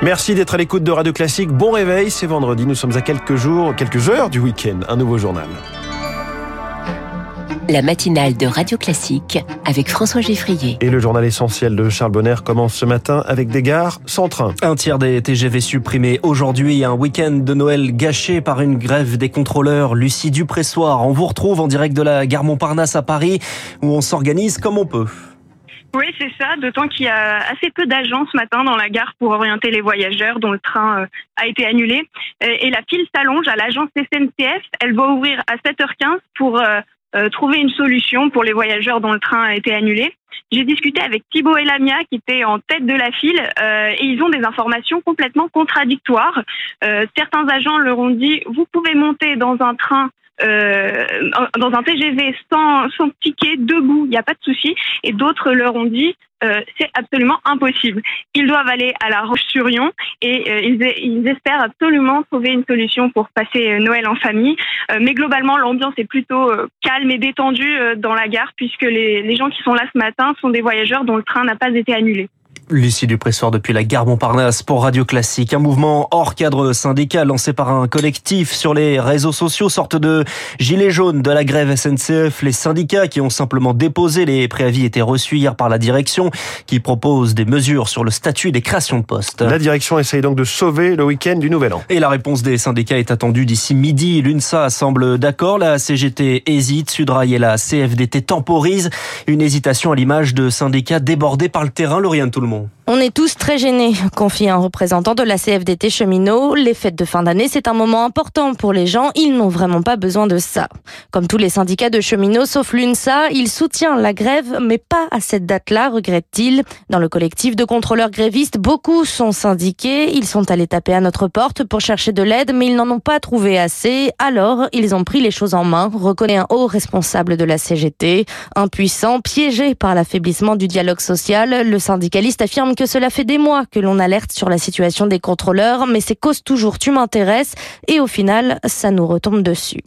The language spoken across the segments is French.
Merci d'être à l'écoute de Radio Classique. Bon réveil, c'est vendredi. Nous sommes à quelques jours, quelques heures du week-end. Un nouveau journal. La matinale de Radio Classique avec François Geffrier. Et le journal essentiel de Charles Bonner commence ce matin avec des gares sans train. Un tiers des TGV supprimés aujourd'hui. Un week-end de Noël gâché par une grève des contrôleurs. Lucie Dupressoir, on vous retrouve en direct de la gare Montparnasse à Paris où on s'organise comme on peut. Oui, c'est ça, d'autant qu'il y a assez peu d'agents ce matin dans la gare pour orienter les voyageurs dont le train euh, a été annulé. Et la file s'allonge à l'agence SNCF. Elle va ouvrir à 7h15 pour euh, euh, trouver une solution pour les voyageurs dont le train a été annulé. J'ai discuté avec Thibaut et Lamia qui étaient en tête de la file euh, et ils ont des informations complètement contradictoires. Euh, certains agents leur ont dit vous pouvez monter dans un train euh, dans un TGV sans, sans ticket, debout, il n'y a pas de souci. Et d'autres leur ont dit euh, c'est absolument impossible. Ils doivent aller à la Roche-sur-Yon et euh, ils, ils, espèrent absolument trouver une solution pour passer euh, Noël en famille. Mais globalement, l'ambiance est plutôt calme et détendue dans la gare puisque les gens qui sont là ce matin sont des voyageurs dont le train n'a pas été annulé. Lucie Dupressoir depuis la gare Montparnasse pour Radio Classique. Un mouvement hors cadre syndical lancé par un collectif sur les réseaux sociaux, sorte de gilet jaune de la grève SNCF. Les syndicats qui ont simplement déposé les préavis étaient reçus hier par la direction qui propose des mesures sur le statut des créations de postes. La direction essaye donc de sauver le week-end du Nouvel An. Et la réponse des syndicats est attendue d'ici midi. L'UNSA semble d'accord, la CGT hésite, Sudrail et la CFDT temporisent. Une hésitation à l'image de syndicats débordés par le terrain, Lauriane Tout le monde. bom. On est tous très gênés, confie un représentant de la CFDT cheminot. Les fêtes de fin d'année, c'est un moment important pour les gens. Ils n'ont vraiment pas besoin de ça. Comme tous les syndicats de cheminots, sauf l'UNSA, il soutient la grève, mais pas à cette date-là, regrette-t-il. Dans le collectif de contrôleurs grévistes, beaucoup sont syndiqués. Ils sont allés taper à notre porte pour chercher de l'aide, mais ils n'en ont pas trouvé assez. Alors, ils ont pris les choses en main, reconnaît un haut responsable de la CGT. Impuissant, piégé par l'affaiblissement du dialogue social, le syndicaliste affirme que cela fait des mois que l'on alerte sur la situation des contrôleurs, mais ces causes toujours tu m'intéresses et au final, ça nous retombe dessus.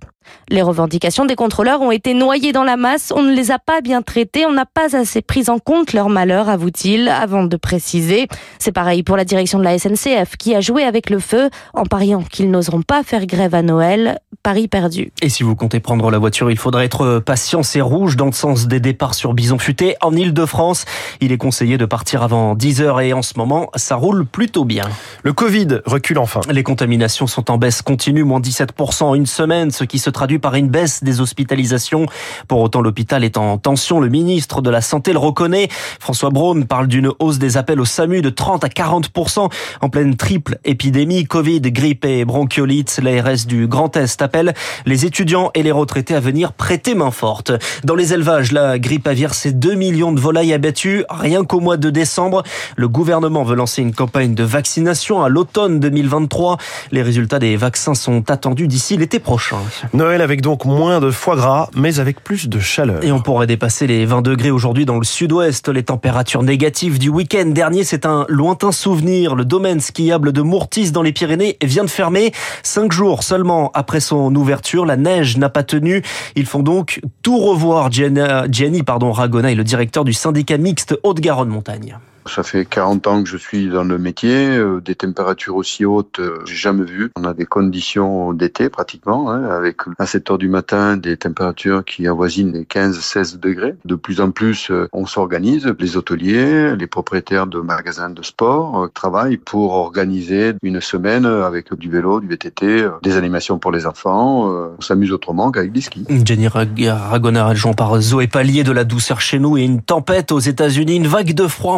Les revendications des contrôleurs ont été noyées dans la masse, on ne les a pas bien traitées, on n'a pas assez pris en compte leur malheur, avoue-t-il, avant de préciser. C'est pareil pour la direction de la SNCF qui a joué avec le feu en pariant qu'ils n'oseront pas faire grève à Noël. Paris perdu. Et si vous comptez prendre la voiture, il faudra être patient, c'est rouge dans le sens des départs sur Bison Futé. En Ile-de-France, il est conseillé de partir avant 10 heures et en ce moment, ça roule plutôt bien. Le Covid recule enfin. Les contaminations sont en baisse continue, moins 17% en une semaine, ce qui se traduit par une baisse des hospitalisations. Pour autant, l'hôpital est en tension. Le ministre de la Santé le reconnaît. François Braun parle d'une hausse des appels au SAMU de 30 à 40% en pleine triple épidémie. Covid, grippe et bronchiolite. L'ARS du Grand Est appelle les étudiants et les retraités à venir prêter main forte. Dans les élevages, la grippe aviaire, c'est 2 millions de volailles abattues rien qu'au mois de décembre. Le gouvernement veut lancer une campagne de vaccination à l'automne 2023. Les résultats des vaccins sont attendus d'ici l'été prochain. Noël avec donc moins de foie gras, mais avec plus de chaleur. Et on pourrait dépasser les 20 degrés aujourd'hui dans le sud-ouest. Les températures négatives du week-end dernier, c'est un lointain souvenir. Le domaine skiable de Mourtis dans les Pyrénées vient de fermer. Cinq jours seulement après son ouverture, la neige n'a pas tenu. Ils font donc tout revoir. Gianni, pardon, Ragona est le directeur du syndicat mixte Haute-Garonne Montagne. Ça fait 40 ans que je suis dans le métier. Euh, des températures aussi hautes, euh, j'ai jamais vu. On a des conditions d'été pratiquement, hein, avec à 7 heures du matin des températures qui avoisinent les 15-16 degrés. De plus en plus, euh, on s'organise. Les hôteliers, les propriétaires de magasins de sport travaillent pour organiser une semaine avec du vélo, du VTT, des animations pour les enfants. On s'amuse autrement qu'avec des skis. Adjoint par Zoé de la douceur chez nous et une tempête aux États-Unis, une vague de froid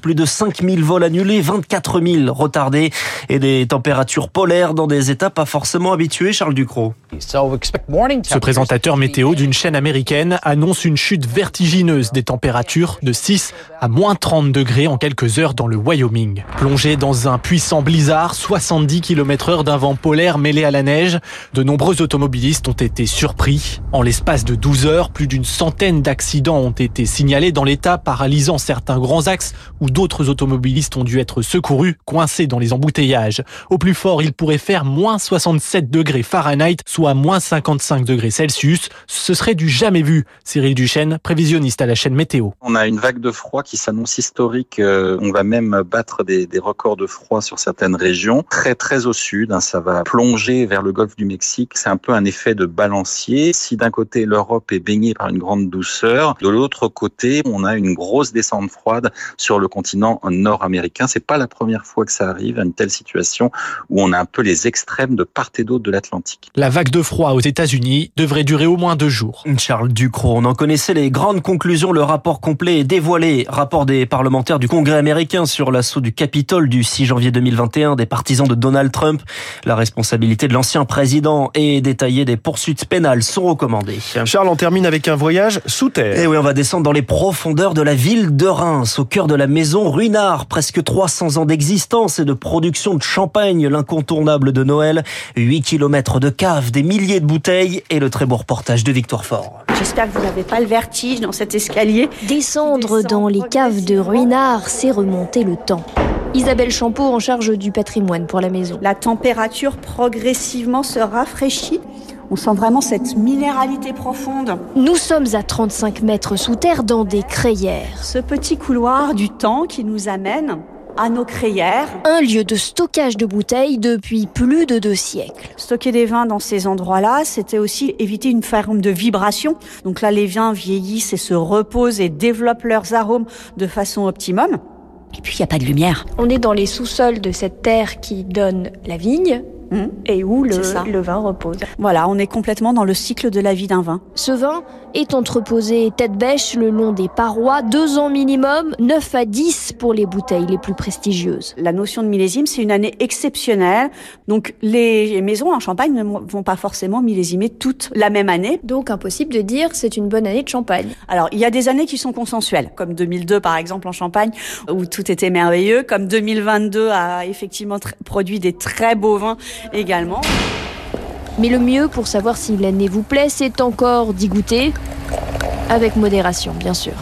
plus de 5000 vols annulés, 24 000 retardés et des températures polaires dans des états pas forcément habitués, Charles Ducrot. Ce présentateur météo d'une chaîne américaine annonce une chute vertigineuse des températures de 6 à moins 30 degrés en quelques heures dans le Wyoming. Plongé dans un puissant blizzard, 70 km heure d'un vent polaire mêlé à la neige, de nombreux automobilistes ont été surpris. En l'espace de 12 heures, plus d'une centaine d'accidents ont été signalés dans l'état, paralysant certains grands axes où d'autres automobilistes ont dû être secourus, coincés dans les embouteillages. Au plus fort, il pourrait faire moins 67 degrés Fahrenheit, soit moins 55 degrés Celsius. Ce serait du jamais vu. Cyril Duchesne, prévisionniste à la chaîne Météo. On a une vague de froid qui s'annonce historique. Euh, on va même battre des, des, records de froid sur certaines régions. Très très au sud, hein, ça va plonger vers le golfe du Mexique. C'est un peu un effet de balancier. Si d'un côté l'Europe est baignée par une grande douceur, de l'autre côté on a une grosse descente froide sur le continent nord-américain. C'est pas la première fois que ça arrive à une telle situation où on a un peu les extrêmes de part et d'autre de l'Atlantique. La vague de froid aux États-Unis devrait durer au moins deux jours. Charles Ducrot, on en connaissait les grandes conclusions. Le rapport complet est dévoilé. Rapport des parlementaires du Congrès américain sur l'assaut du Capitole du 6 janvier 2021 des partisans de Donald Trump. La responsabilité de l'ancien président et détaillée des poursuites pénales sont recommandées. Charles, on termine avec un voyage sous terre. Et eh oui, on va descendre dans les profondeurs de la ville de Reims, au cœur de la maison Ruinard. Presque 300 ans d'existence et de production de champagne, l'incontournable de Noël. 8 kilomètres de cave, des milliers de bouteilles et le très beau reportage de Victoire Fort. J'espère que vous n'avez pas le vertige dans cet escalier. Descendre dans les caves de Ruinard, c'est remonter le temps. Isabelle Champeau en charge du patrimoine pour la maison. La température progressivement se rafraîchit. On sent vraiment cette minéralité profonde. Nous sommes à 35 mètres sous terre dans des crayères. Ce petit couloir du temps qui nous amène à nos crayères. Un lieu de stockage de bouteilles depuis plus de deux siècles. Stocker des vins dans ces endroits-là, c'était aussi éviter une forme de vibration. Donc là, les vins vieillissent et se reposent et développent leurs arômes de façon optimum. Et puis, il n'y a pas de lumière. On est dans les sous-sols de cette terre qui donne la vigne, Mmh. et où le, le, vin repose. Voilà, on est complètement dans le cycle de la vie d'un vin. Ce vin est entreposé tête bêche le long des parois, deux ans minimum, 9 à 10 pour les bouteilles les plus prestigieuses. La notion de millésime, c'est une année exceptionnelle. Donc les maisons en Champagne ne vont pas forcément millésimer toute la même année. Donc impossible de dire c'est une bonne année de Champagne. Alors il y a des années qui sont consensuelles, comme 2002 par exemple en Champagne, où tout était merveilleux, comme 2022 a effectivement produit des très beaux vins également. Mais le mieux pour savoir si l'année vous plaît, c'est encore d'y goûter, avec modération bien sûr.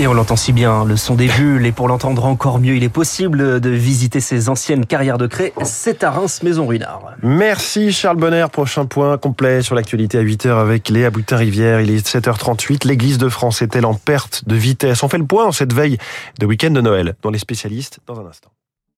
Et on l'entend si bien, le son des bulles, et pour l'entendre encore mieux, il est possible de visiter ces anciennes carrières de craie. C'est à Reims, Maison Ruinard. Merci Charles Bonner. Prochain point complet sur l'actualité à 8h avec Léa Boutin-Rivière. Il est 7h38. L'église de France est-elle en perte de vitesse? On fait le point en cette veille de week-end de Noël, dans les spécialistes, dans un instant.